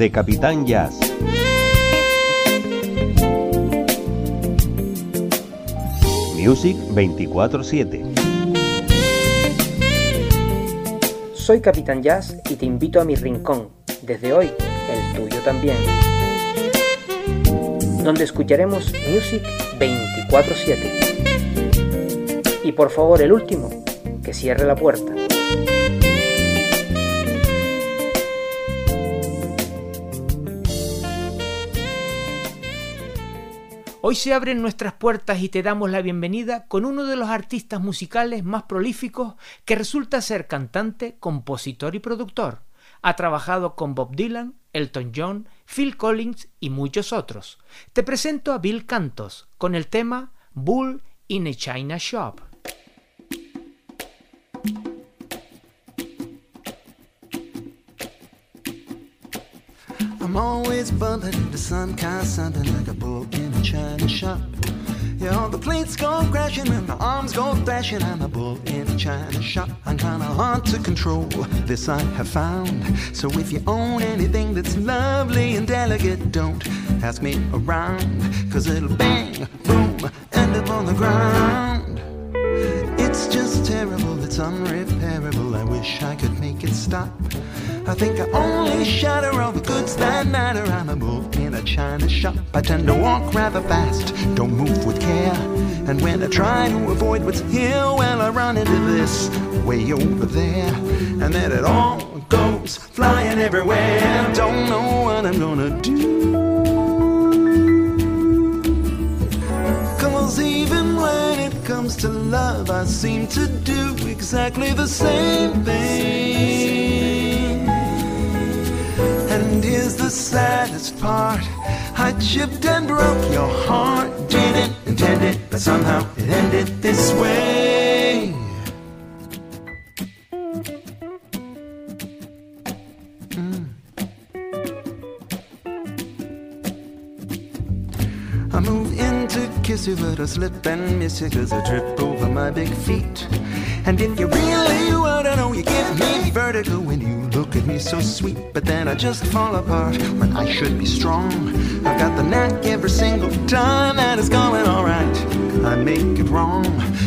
De Capitán Jazz. Music 24/7. Soy Capitán Jazz y te invito a mi rincón, desde hoy el tuyo también, donde escucharemos Music 24/7. Y por favor el último, que cierre la puerta. Hoy se abren nuestras puertas y te damos la bienvenida con uno de los artistas musicales más prolíficos que resulta ser cantante, compositor y productor. Ha trabajado con Bob Dylan, Elton John, Phil Collins y muchos otros. Te presento a Bill Cantos con el tema Bull in a China Shop. I'm always bumping into some kind of something like a bull in a china shop. Yeah, all the plates go crashing and the arms go thrashing. I'm a bull in a china shop. I'm kinda hard to control, this I have found. So if you own anything that's lovely and delicate, don't ask me around. Cause it'll bang, boom, end up on the ground. It's just terrible, it's unrepairable. I wish I could make it stop. I think I only shatter the goods that matter. I'm a bull in a china shop. I tend to walk rather fast, don't move with care. And when I try to avoid what's here, well, I run into this way over there. And then it all goes flying everywhere. Don't know what I'm gonna do. Comes to love, I seem to do exactly the same thing. And here's the saddest part I chipped and broke your heart. Didn't intend it, but somehow it ended this way. Kiss you, but I slip and miss you cause I trip over my big feet. And if you really wanna know, you give me vertigo when you look at me so sweet. But then I just fall apart when I should be strong. I've got the knack every single time that it's going alright. I make it wrong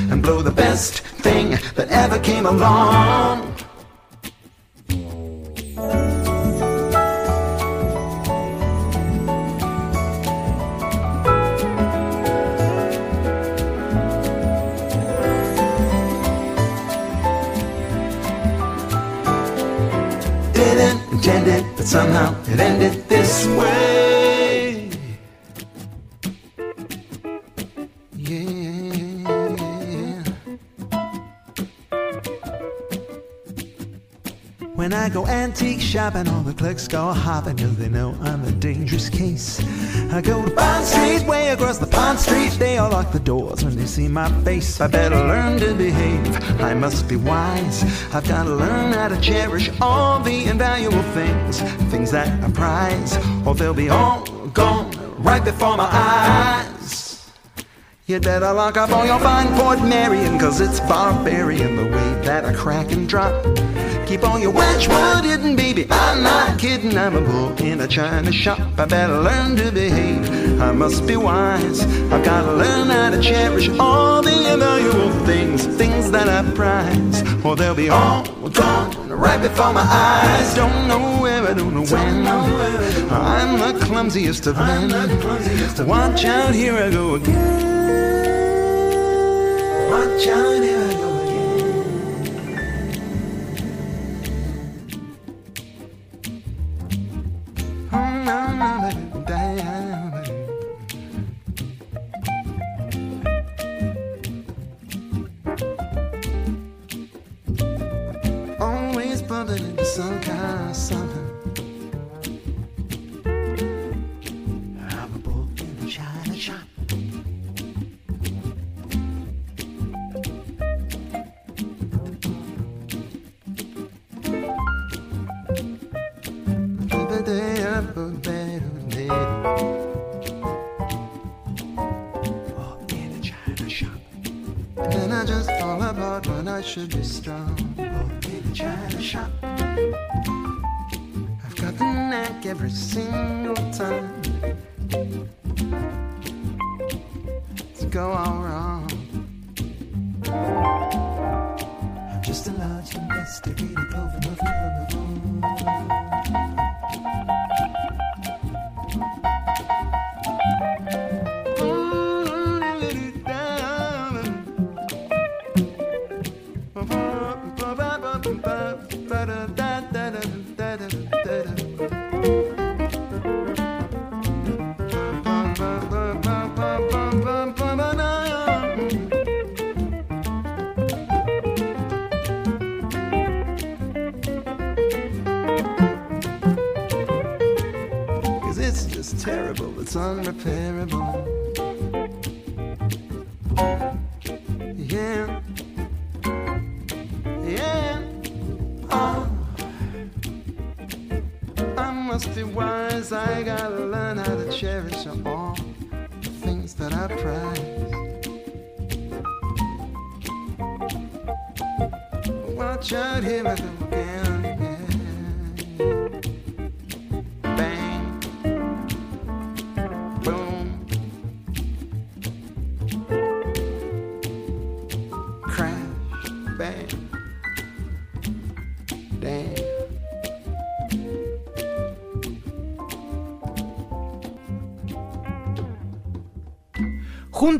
and blow the best thing that ever came along. Somehow it ended this way. I go antique shopping, all the clerks go hopping, cause they know I'm a dangerous case. I go to Bond Street, way across the Pond Street. They all lock the doors when they see my face. I better learn to behave. I must be wise. I've got to learn how to cherish all the invaluable things, things that I prize, or they'll be all gone right before my eyes. You'd better lock up all your fine Portmeirion, cause it's barbarian the way that I crack and drop. Keep all your Wedgwood hidden, baby. I'm not kidding. I'm a bull in a china shop. I better learn to behave. I must be wise. I've got to learn how to cherish all the invaluable things, things that I prize, or they'll be all gone right before my eyes. Don't know where, I don't know when. I'm the clumsiest of men. Watch out, here I go again. Watch out, here I go Then I just fall apart when I should be strong. Shop. I've got the knack every single time to go all wrong. I'm just a large investigator, clover, clover, clover.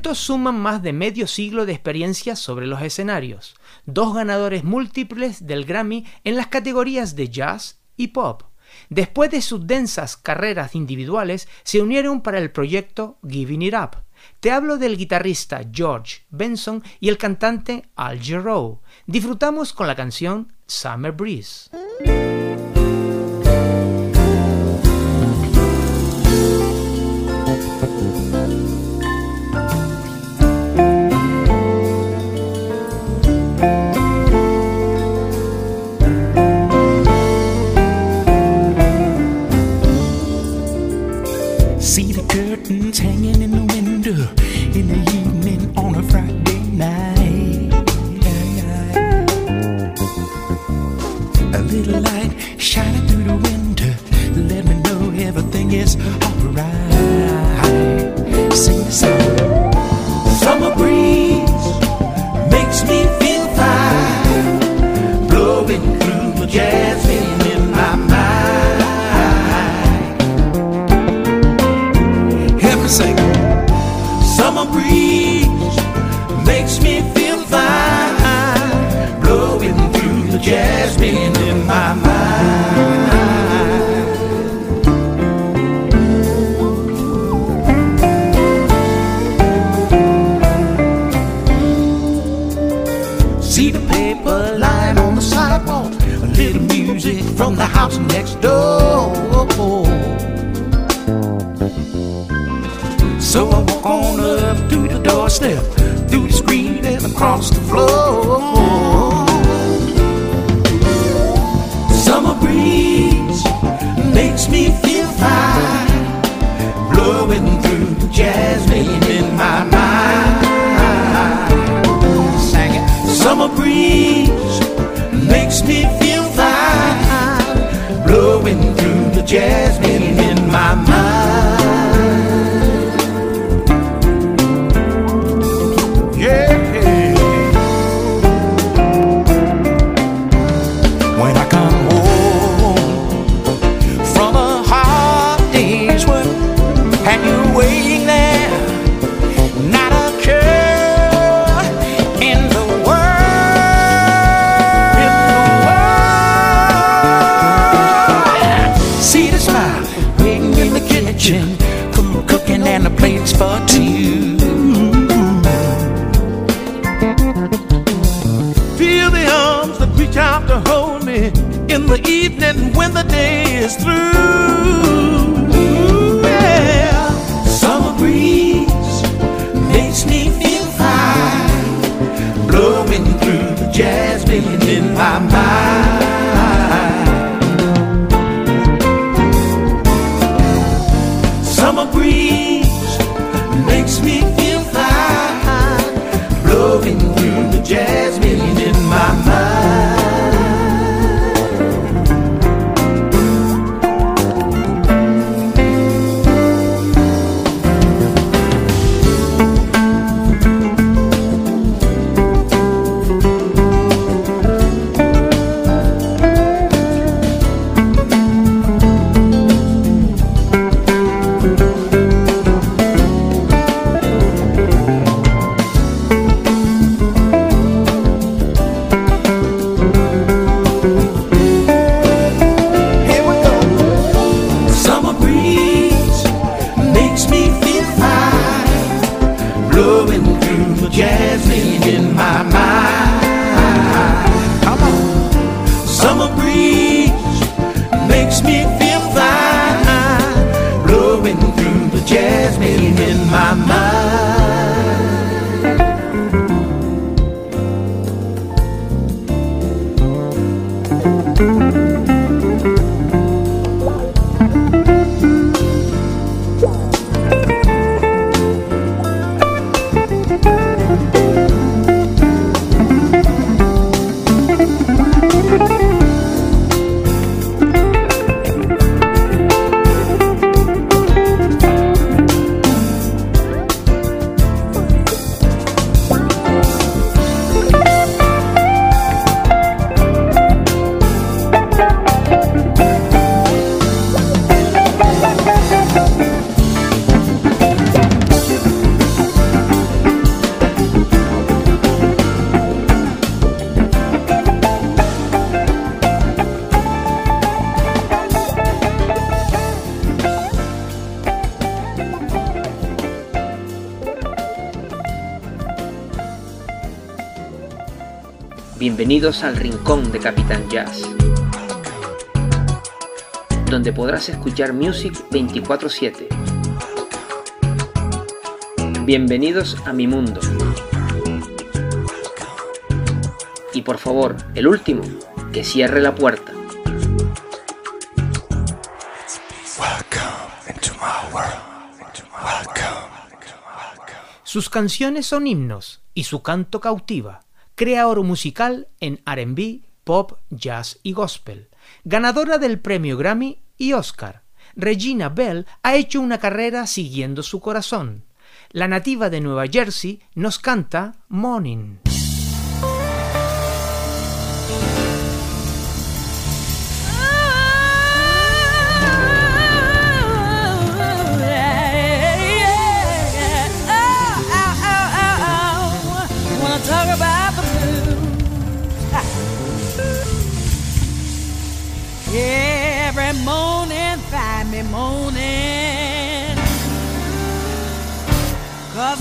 juntos suman más de medio siglo de experiencia sobre los escenarios, dos ganadores múltiples del Grammy en las categorías de jazz y pop. Después de sus densas carreras individuales, se unieron para el proyecto Giving It Up. Te hablo del guitarrista George Benson y el cantante Al Jarreau. Disfrutamos con la canción Summer Breeze. summer breeze makes me feel fine, blowing through the jasmine. through jasmine in my Bienvenidos al Rincón de Capitán Jazz, donde podrás escuchar music 24/7. Bienvenidos a mi mundo. Y por favor, el último, que cierre la puerta. Sus canciones son himnos y su canto cautiva. Crea oro musical en RB, pop, jazz y gospel. Ganadora del premio Grammy y Oscar. Regina Bell ha hecho una carrera siguiendo su corazón. La nativa de Nueva Jersey nos canta Morning.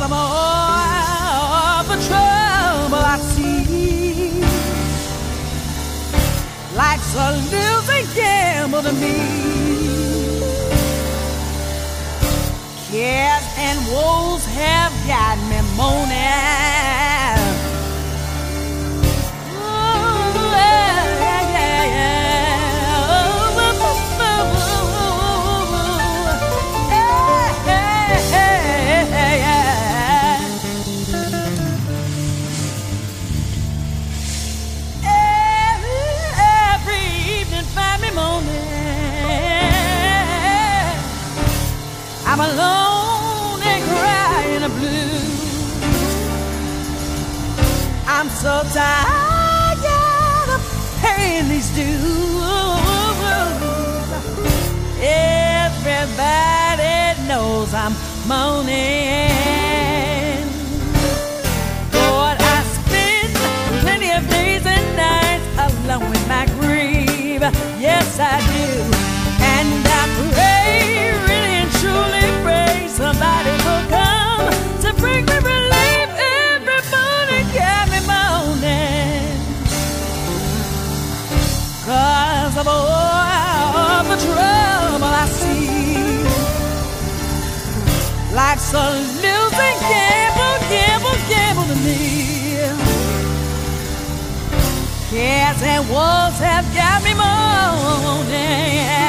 Cause I'm all the trouble I see. Life's a losing gamble to me. Cares and woes have got me moaning. Alone and crying blue. I'm so tired of paying these dues. Everybody knows I'm moaning. Lord, I spend plenty of days and nights alone with my grief. Yes, I do. A losing gamble, gamble, gamble to me. Cares and wolves have got me moaning.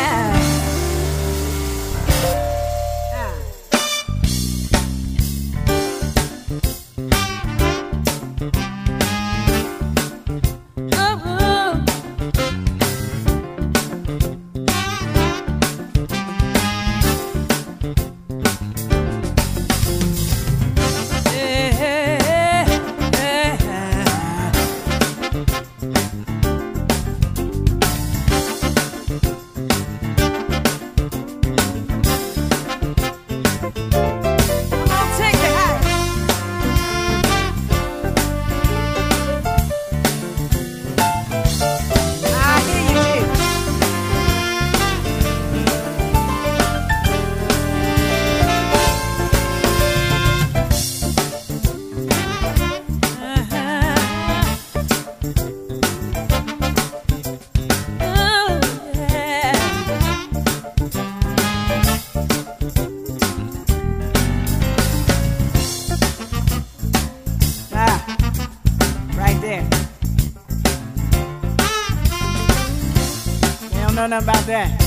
Don't know about that.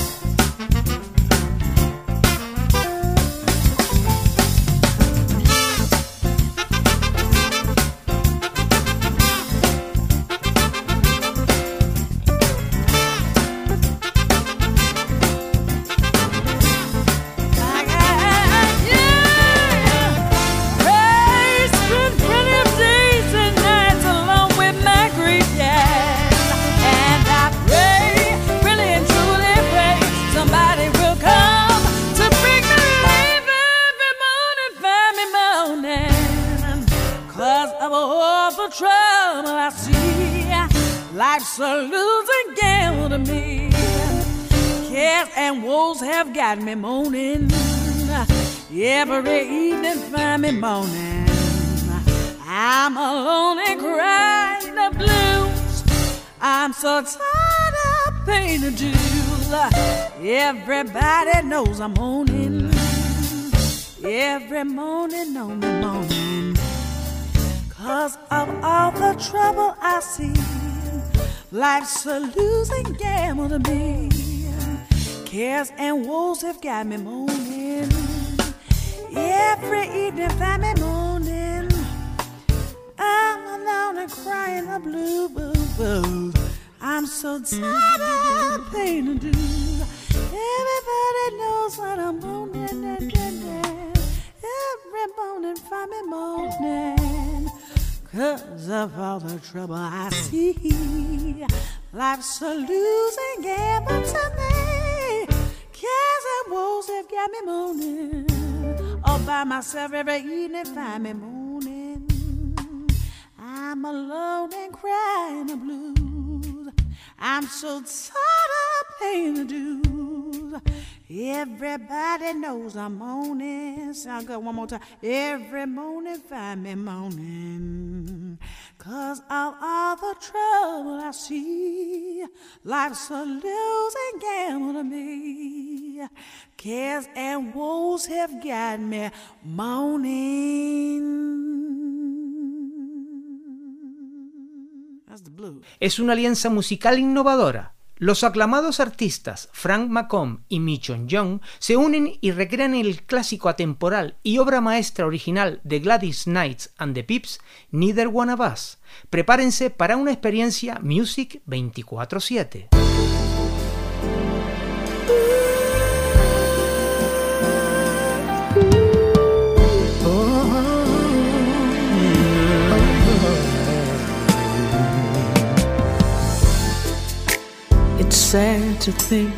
Everybody knows I'm moaning. Every morning on the morning. Cause of all the trouble I see. Life's a losing gamble to me. Cares and woes have got me moaning. Every evening find me moaning. I'm alone and crying the blue blues. I'm so tired of pain and dues. Everybody knows what I'm moaning and and Every morning find me moaning. Cause of all the trouble I see. Life's a losing gamble to me. Cares and woes have got me moaning. All by myself every evening find me moaning. I'm alone and crying the blues. I'm so tired of paying the dues. Everybody knows I'm moaning. Sound good one more time. Every morning find me moaning. Cause of all the trouble I see, life's a losing gamble to me. Cares and woes have got me moaning. That's the blues. Es una alianza musical innovadora. Los aclamados artistas Frank McComb y Michon Young se unen y recrean el clásico atemporal y obra maestra original de Gladys Knights and the Pips, Neither One of Us. Prepárense para una experiencia Music 24-7. Sad to think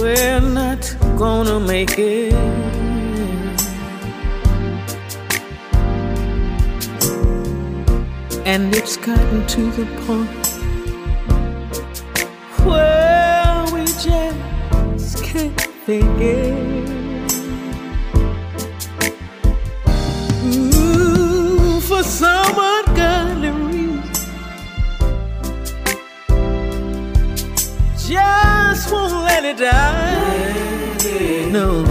we're not gonna make it. And it's gotten to the point where we just can't fake it. Ooh, for some just won't let it die. No,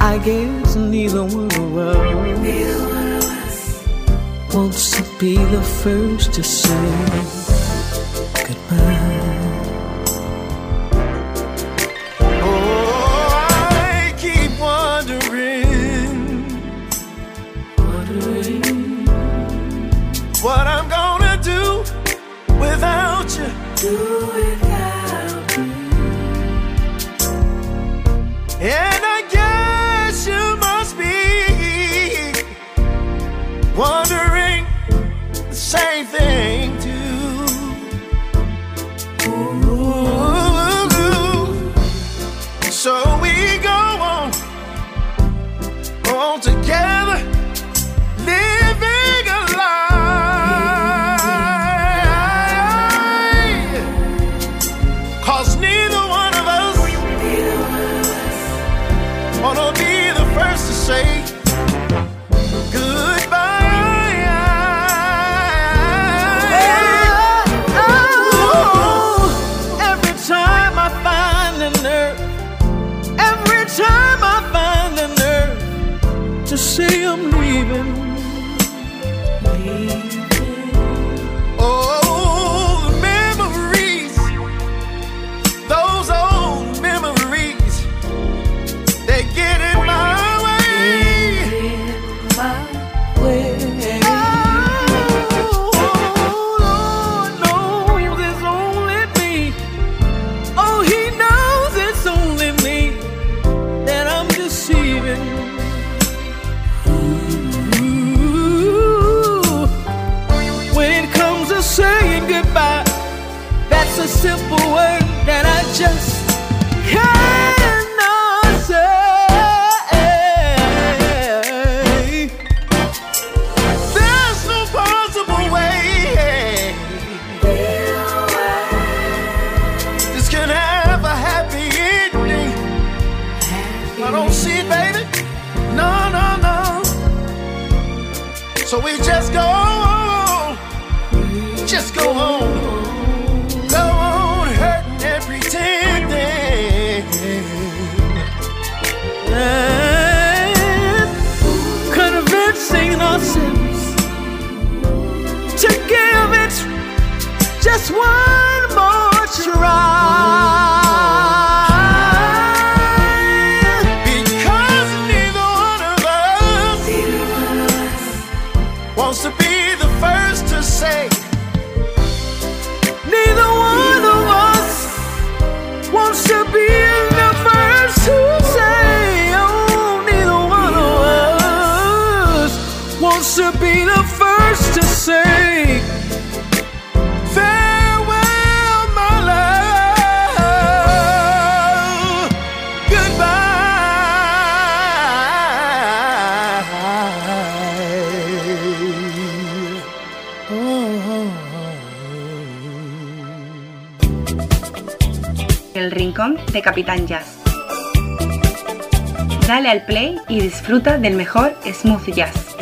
I guess neither one of us wants to be the first to say goodbye. Without gibim So we just go on, just go on, go on hurting and pretending. Convincing ourselves to give it just one more try. Capitán Jazz. Dale al play y disfruta del mejor smooth jazz.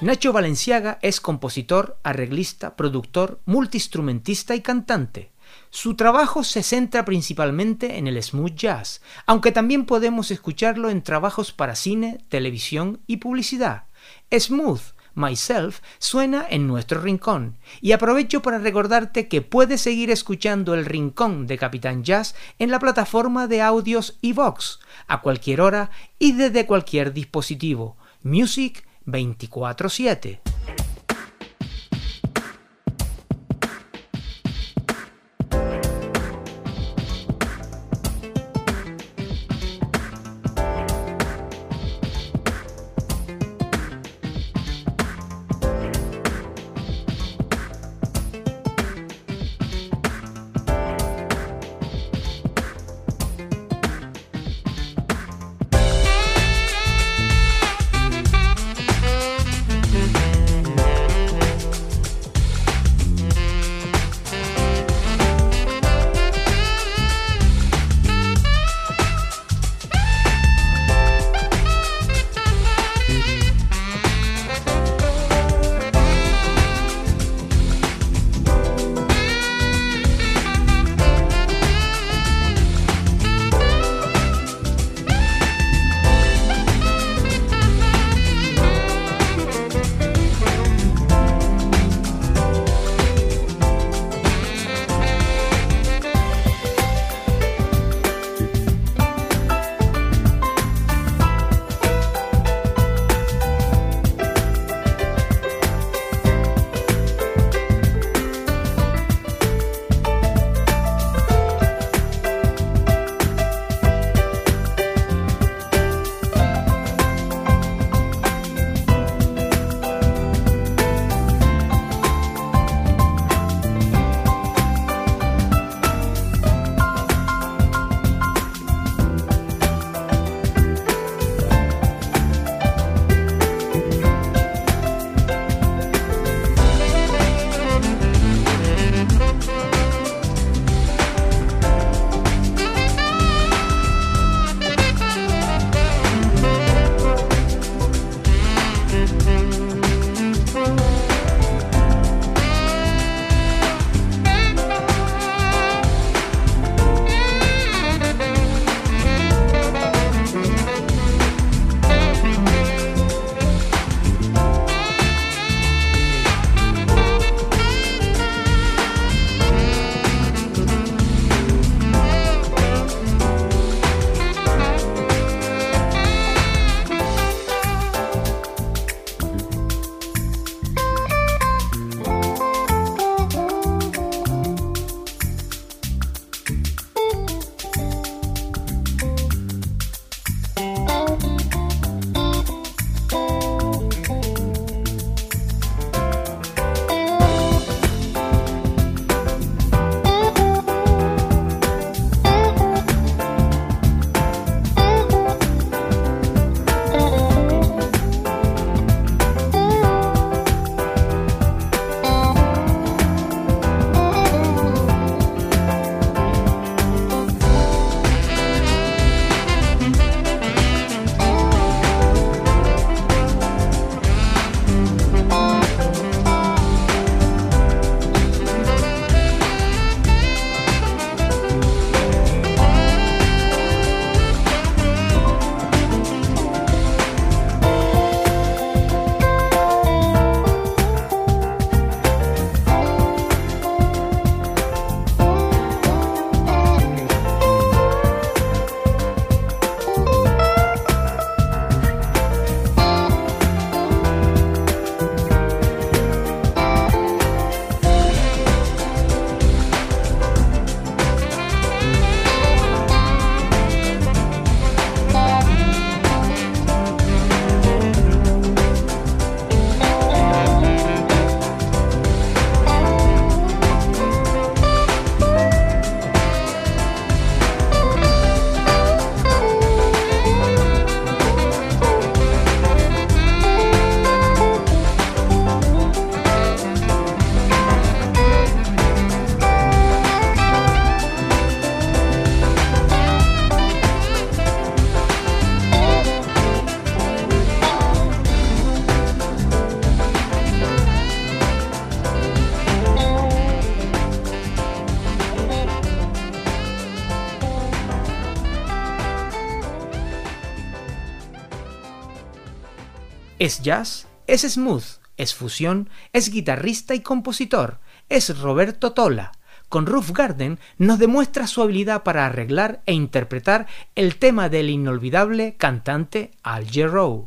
Nacho Valenciaga es compositor, arreglista, productor, multiinstrumentista y cantante. Su trabajo se centra principalmente en el smooth jazz, aunque también podemos escucharlo en trabajos para cine, televisión y publicidad. Smooth, Myself suena en nuestro rincón y aprovecho para recordarte que puedes seguir escuchando el rincón de Capitán Jazz en la plataforma de audios iVox a cualquier hora y desde cualquier dispositivo. Music 24/7. Es jazz, es smooth, es fusión, es guitarrista y compositor, es Roberto Tola. Con Roof Garden nos demuestra su habilidad para arreglar e interpretar el tema del inolvidable cantante Al Jarreau.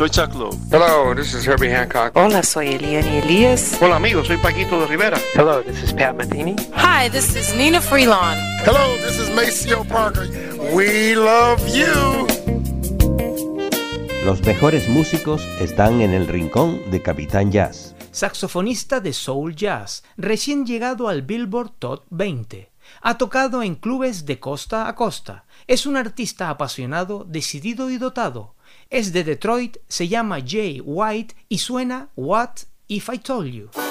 Soy Chuck Loeb. Hello, this is Herbie Hancock. Hola, soy Eliane Elias. Hola amigos, soy Paquito de Rivera. Hello, this is Pat Metheny. Hi, this is Nina Freelon. Hello, this is Maceo Parker. We love you. Los mejores músicos están en el rincón de Capitán Jazz. Saxofonista de soul jazz, recién llegado al Billboard Top 20. Ha tocado en clubes de costa a costa. Es un artista apasionado, decidido y dotado es de Detroit, se llama Jay White y suena What If I Told You.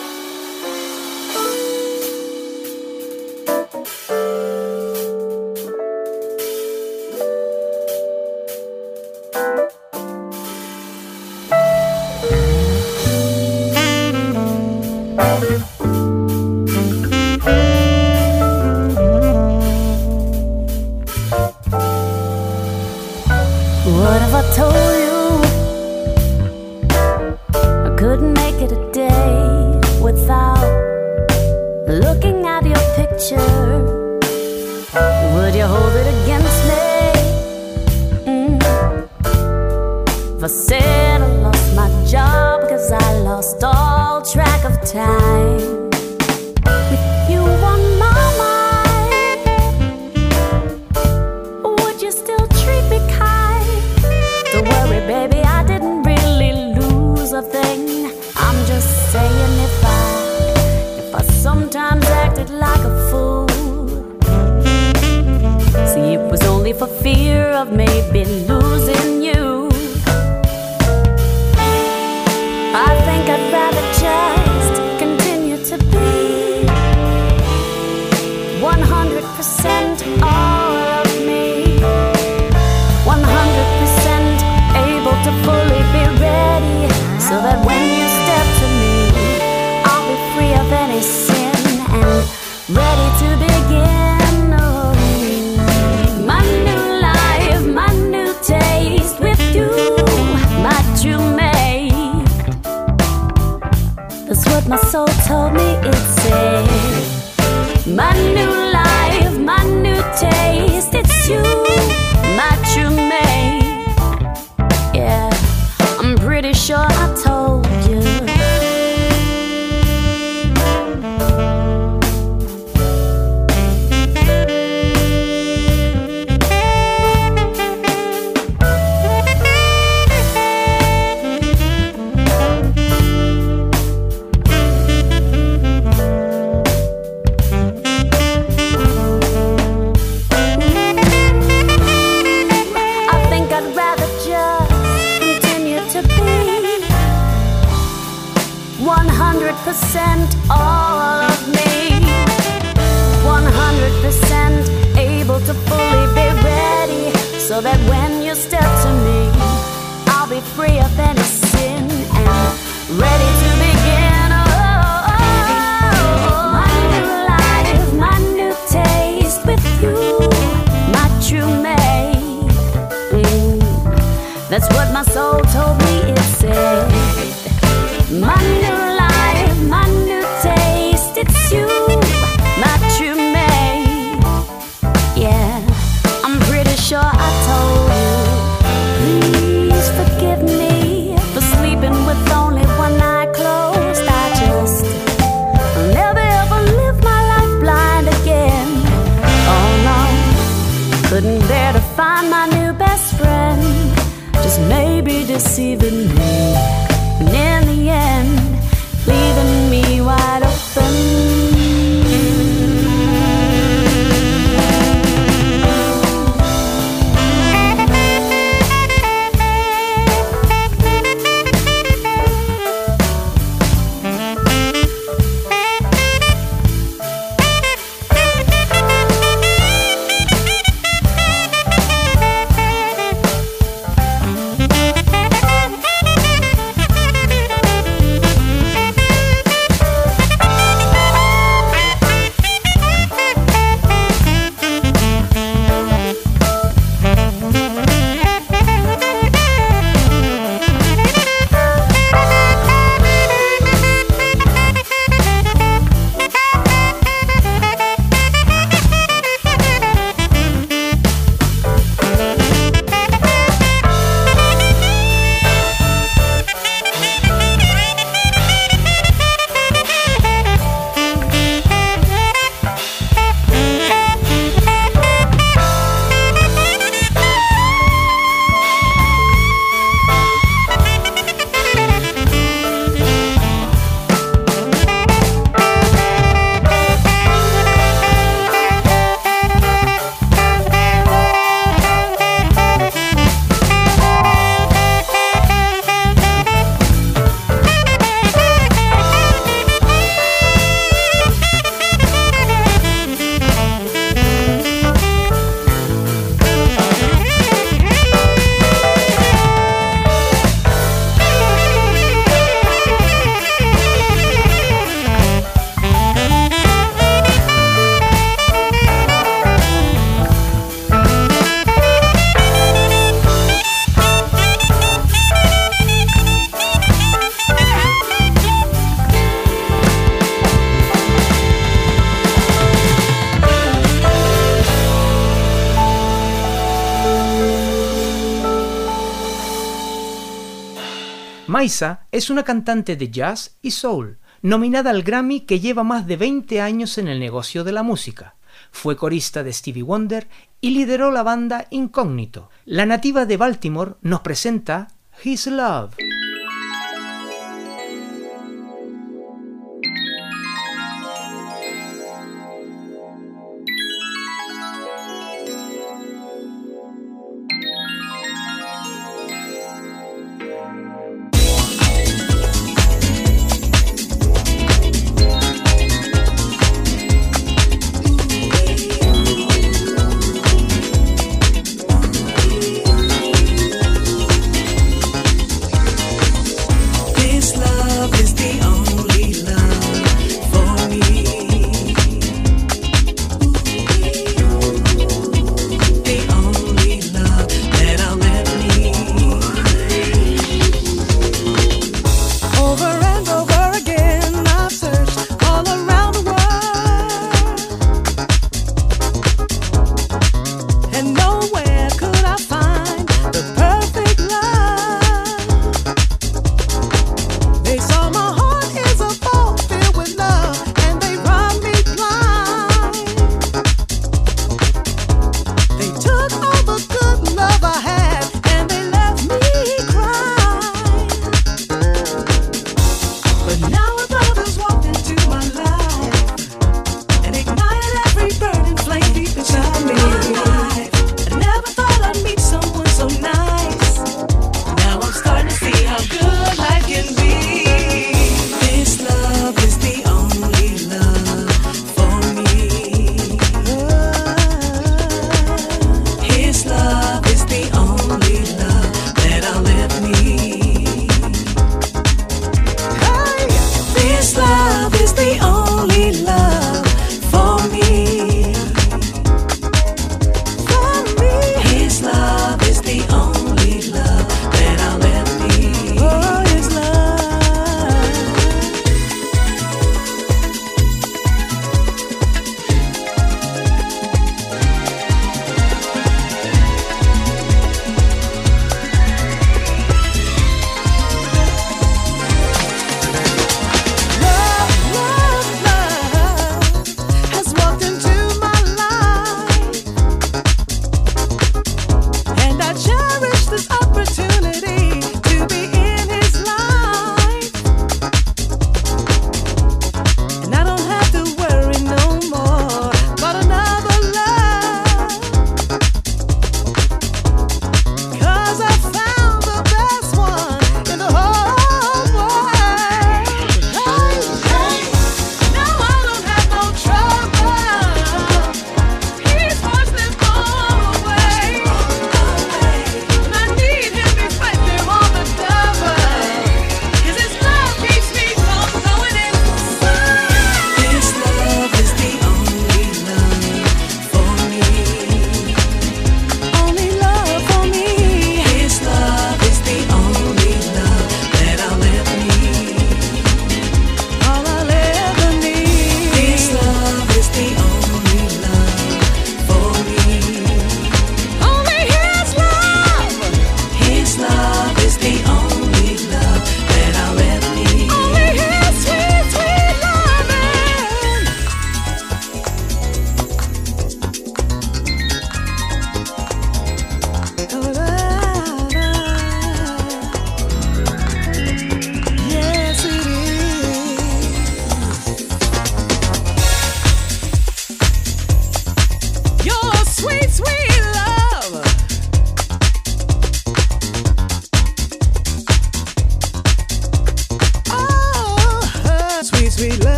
Maisa es una cantante de jazz y soul, nominada al Grammy que lleva más de 20 años en el negocio de la música. Fue corista de Stevie Wonder y lideró la banda Incógnito. La nativa de Baltimore nos presenta His Love.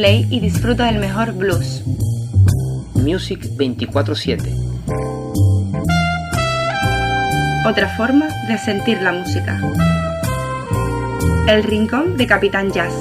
Play y disfruta del mejor blues. Music 24/7. Otra forma de sentir la música. El Rincón de Capitán Jazz.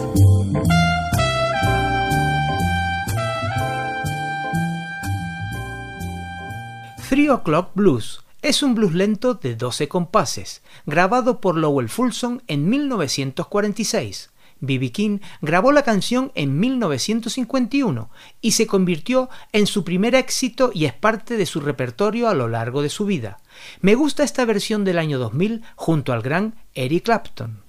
Three O'Clock Blues es un blues lento de 12 compases, grabado por Lowell Fulson en 1946. B.B. King grabó la canción en 1951 y se convirtió en su primer éxito y es parte de su repertorio a lo largo de su vida. Me gusta esta versión del año 2000 junto al gran Eric Clapton.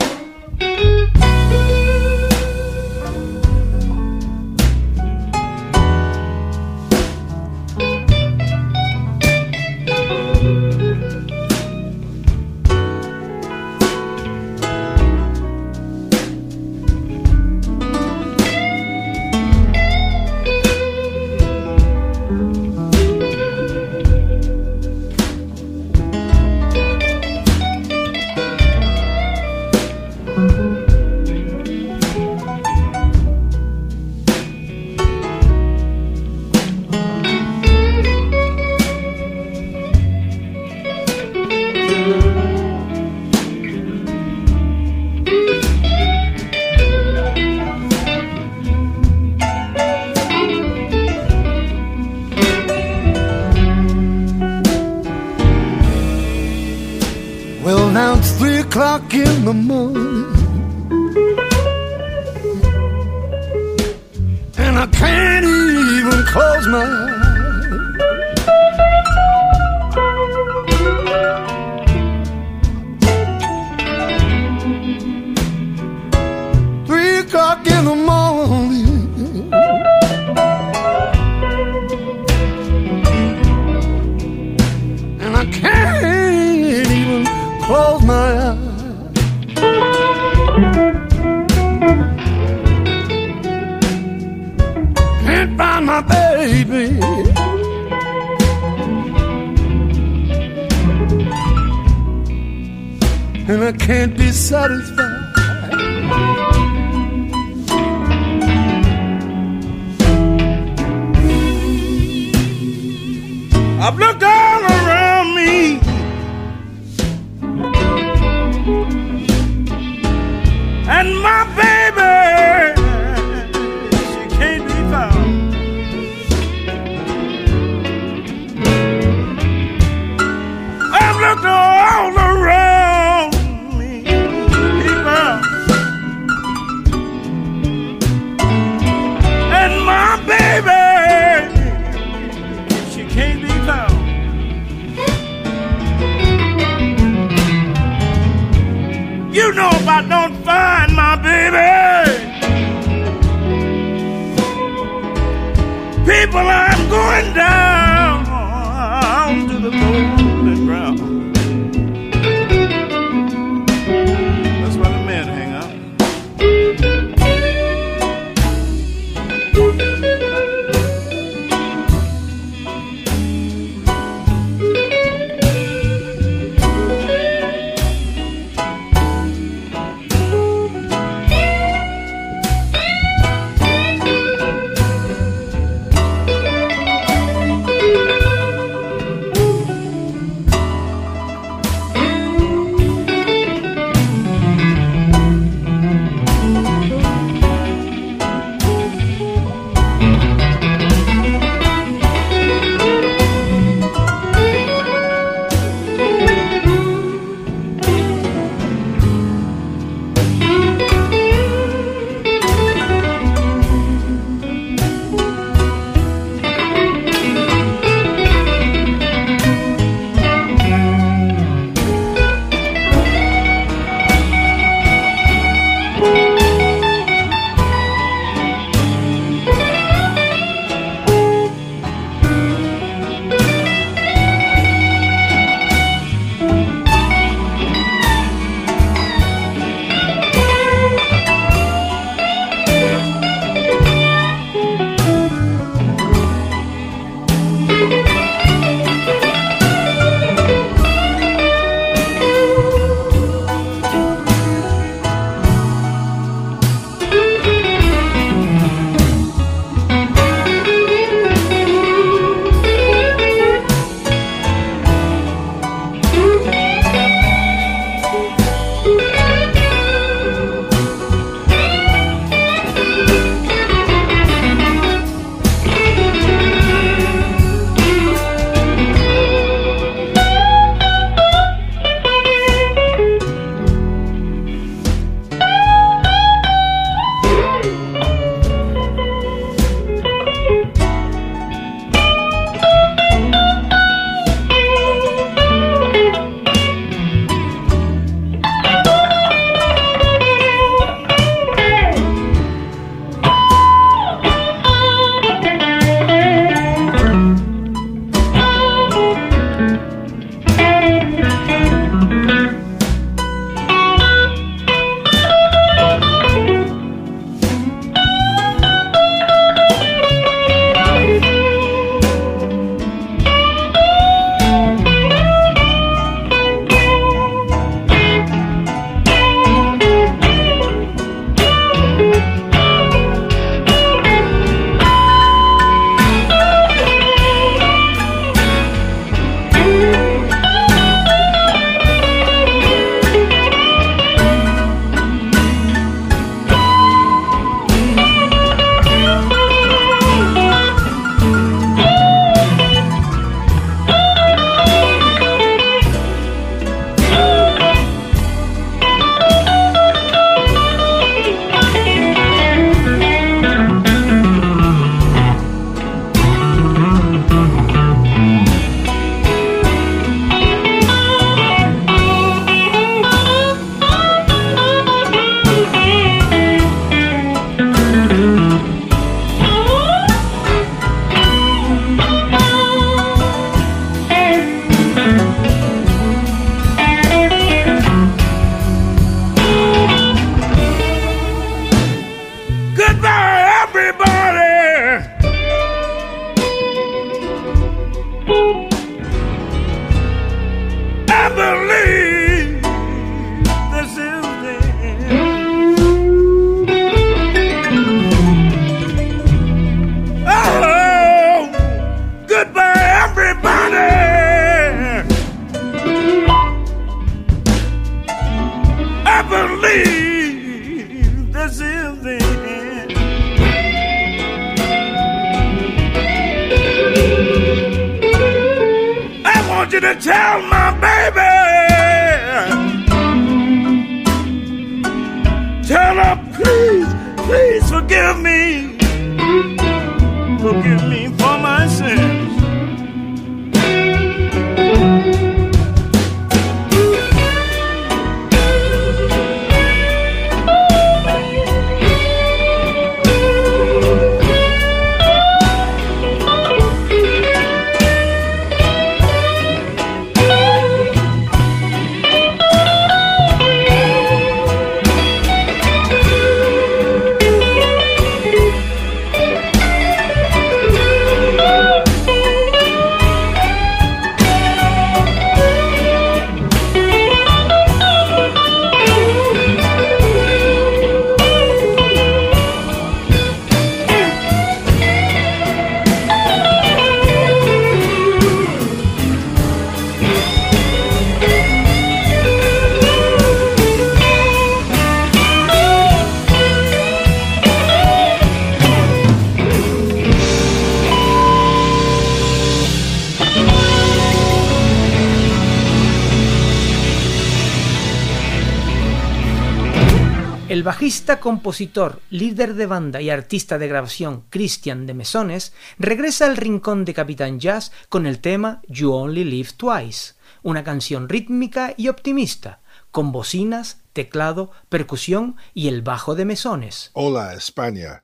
Bajista, compositor, líder de banda y artista de grabación Christian de Mesones regresa al rincón de Capitán Jazz con el tema You Only Live Twice, una canción rítmica y optimista, con bocinas, teclado, percusión y el bajo de Mesones. Hola, España.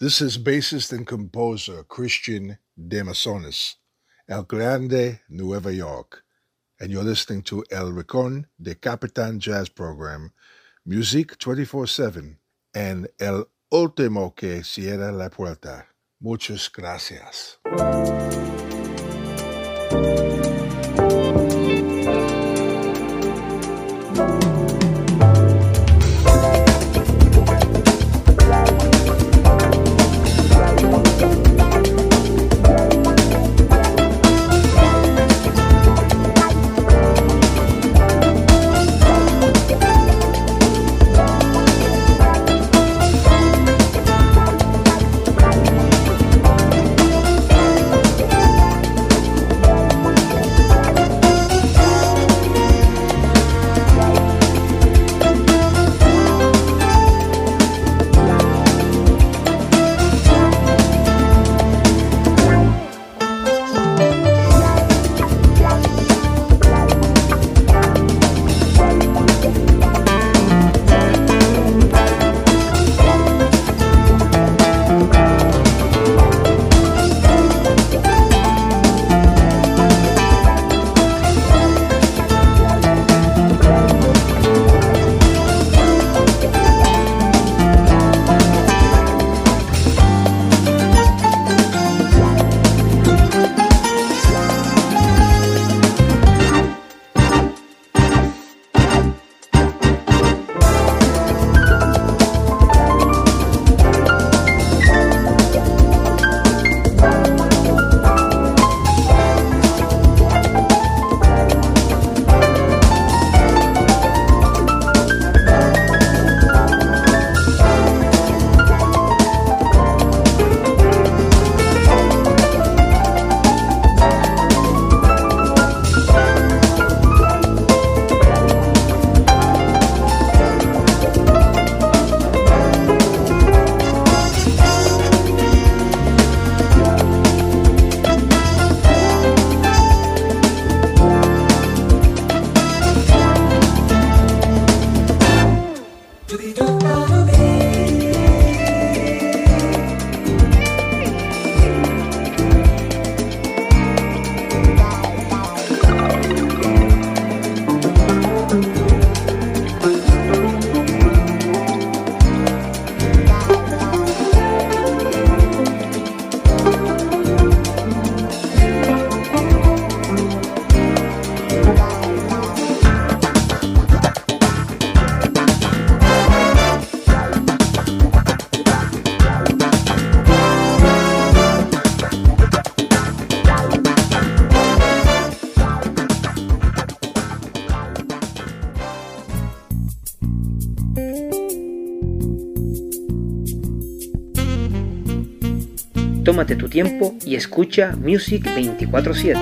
This is bassist and composer Christian de Mesones, El Grande, Nueva York. And you're listening to El Rincón de Capitán Jazz program Muzik 24-7 and El Último que cierra la puerta. Muchas gracias. Tómate tu tiempo y escucha Music 24/7.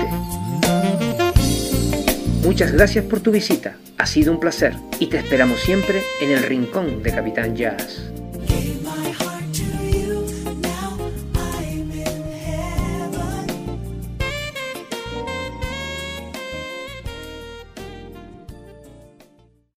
Muchas gracias por tu visita, ha sido un placer y te esperamos siempre en el rincón de Capitán Jazz.